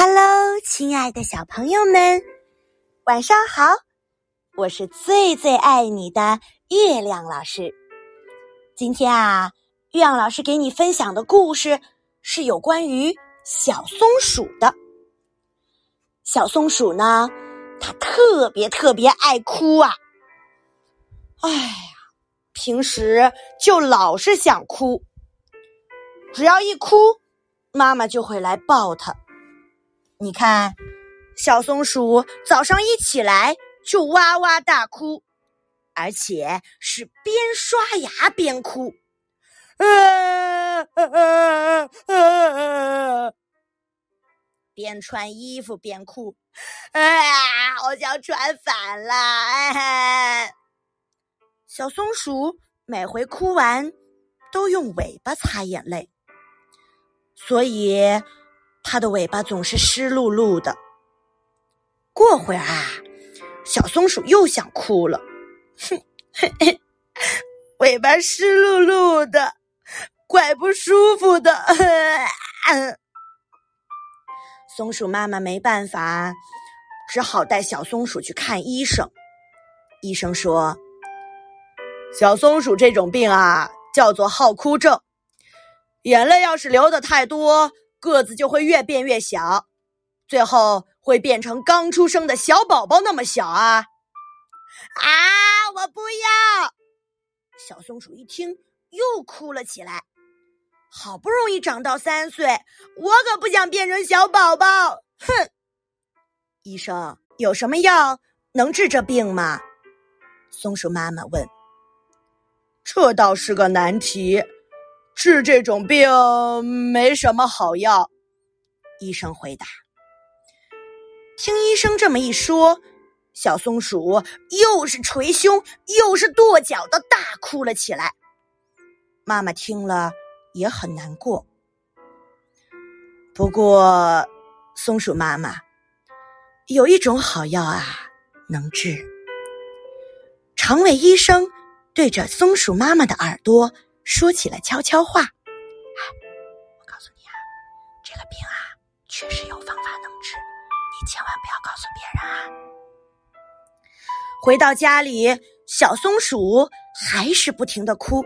Hello，亲爱的小朋友们，晚上好！我是最最爱你的月亮老师。今天啊，月亮老师给你分享的故事是有关于小松鼠的。小松鼠呢，它特别特别爱哭啊！哎呀，平时就老是想哭，只要一哭，妈妈就会来抱它。你看，小松鼠早上一起来就哇哇大哭，而且是边刷牙边哭，边穿衣服边哭，啊，好像穿反了！哎，小松鼠每回哭完都用尾巴擦眼泪，所以。它的尾巴总是湿漉漉的。过会儿啊，小松鼠又想哭了，哼，尾巴湿漉漉的，怪不舒服的。松鼠妈妈没办法，只好带小松鼠去看医生。医生说：“小松鼠这种病啊，叫做好哭症，眼泪要是流的太多。”个子就会越变越小，最后会变成刚出生的小宝宝那么小啊！啊，我不要！小松鼠一听又哭了起来。好不容易长到三岁，我可不想变成小宝宝！哼！医生有什么药能治这病吗？松鼠妈妈问。这倒是个难题。治这种病没什么好药，医生回答。听医生这么一说，小松鼠又是捶胸又是跺脚的大哭了起来。妈妈听了也很难过。不过，松鼠妈妈有一种好药啊，能治。长尾医生对着松鼠妈妈的耳朵。说起了悄悄话，哎，我告诉你啊，这个病啊，确实有方法能治，你千万不要告诉别人啊。回到家里，小松鼠还是不停的哭，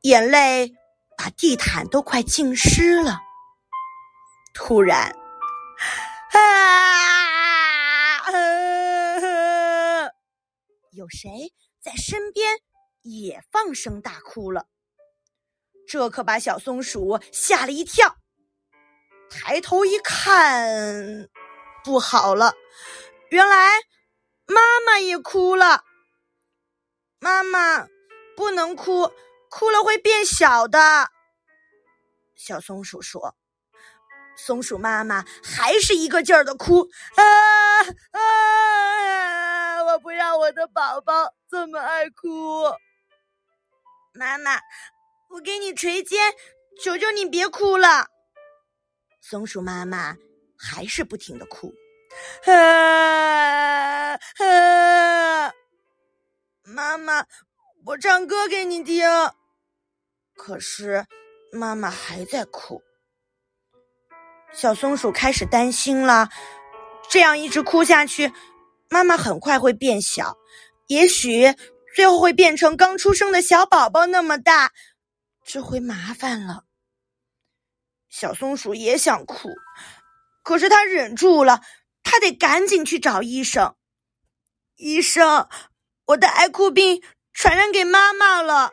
眼泪把地毯都快浸湿了。突然，啊，有谁在身边？也放声大哭了，这可把小松鼠吓了一跳。抬头一看，不好了，原来妈妈也哭了。妈妈不能哭，哭了会变小的。小松鼠说：“松鼠妈妈还是一个劲儿的哭啊啊！我不让我的宝宝这么爱哭。”妈妈，我给你捶肩，求求你别哭了。松鼠妈妈还是不停的哭，啊啊！妈妈，我唱歌给你听。可是妈妈还在哭。小松鼠开始担心了，这样一直哭下去，妈妈很快会变小，也许。最后会变成刚出生的小宝宝那么大，这回麻烦了。小松鼠也想哭，可是它忍住了，它得赶紧去找医生。医生，我的爱哭病传染给妈妈了，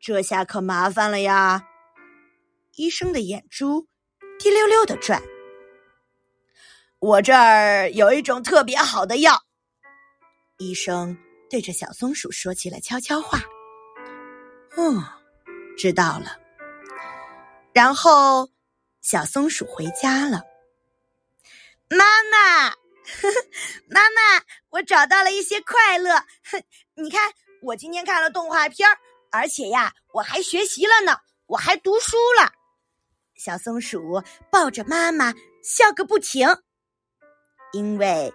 这下可麻烦了呀！医生的眼珠滴溜溜的转。我这儿有一种特别好的药，医生。对着小松鼠说起了悄悄话。哦，知道了。然后，小松鼠回家了。妈妈呵呵，妈妈，我找到了一些快乐。你看，我今天看了动画片而且呀，我还学习了呢，我还读书了。小松鼠抱着妈妈笑个不停，因为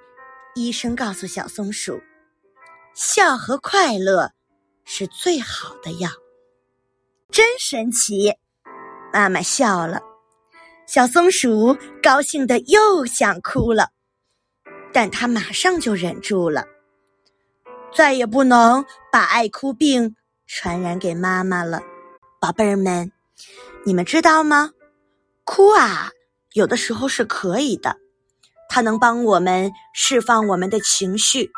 医生告诉小松鼠。笑和快乐是最好的药，真神奇！妈妈笑了。小松鼠高兴的又想哭了，但它马上就忍住了。再也不能把爱哭病传染给妈妈了，宝贝儿们，你们知道吗？哭啊，有的时候是可以的，它能帮我们释放我们的情绪。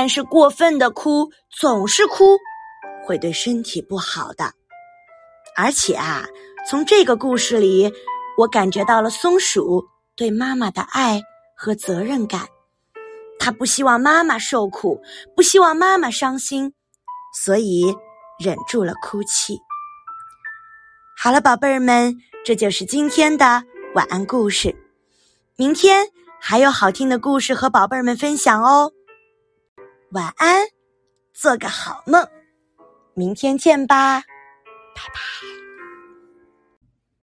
但是过分的哭，总是哭，会对身体不好的。而且啊，从这个故事里，我感觉到了松鼠对妈妈的爱和责任感。它不希望妈妈受苦，不希望妈妈伤心，所以忍住了哭泣。好了，宝贝儿们，这就是今天的晚安故事。明天还有好听的故事和宝贝儿们分享哦。晚安，做个好梦，明天见吧，拜拜。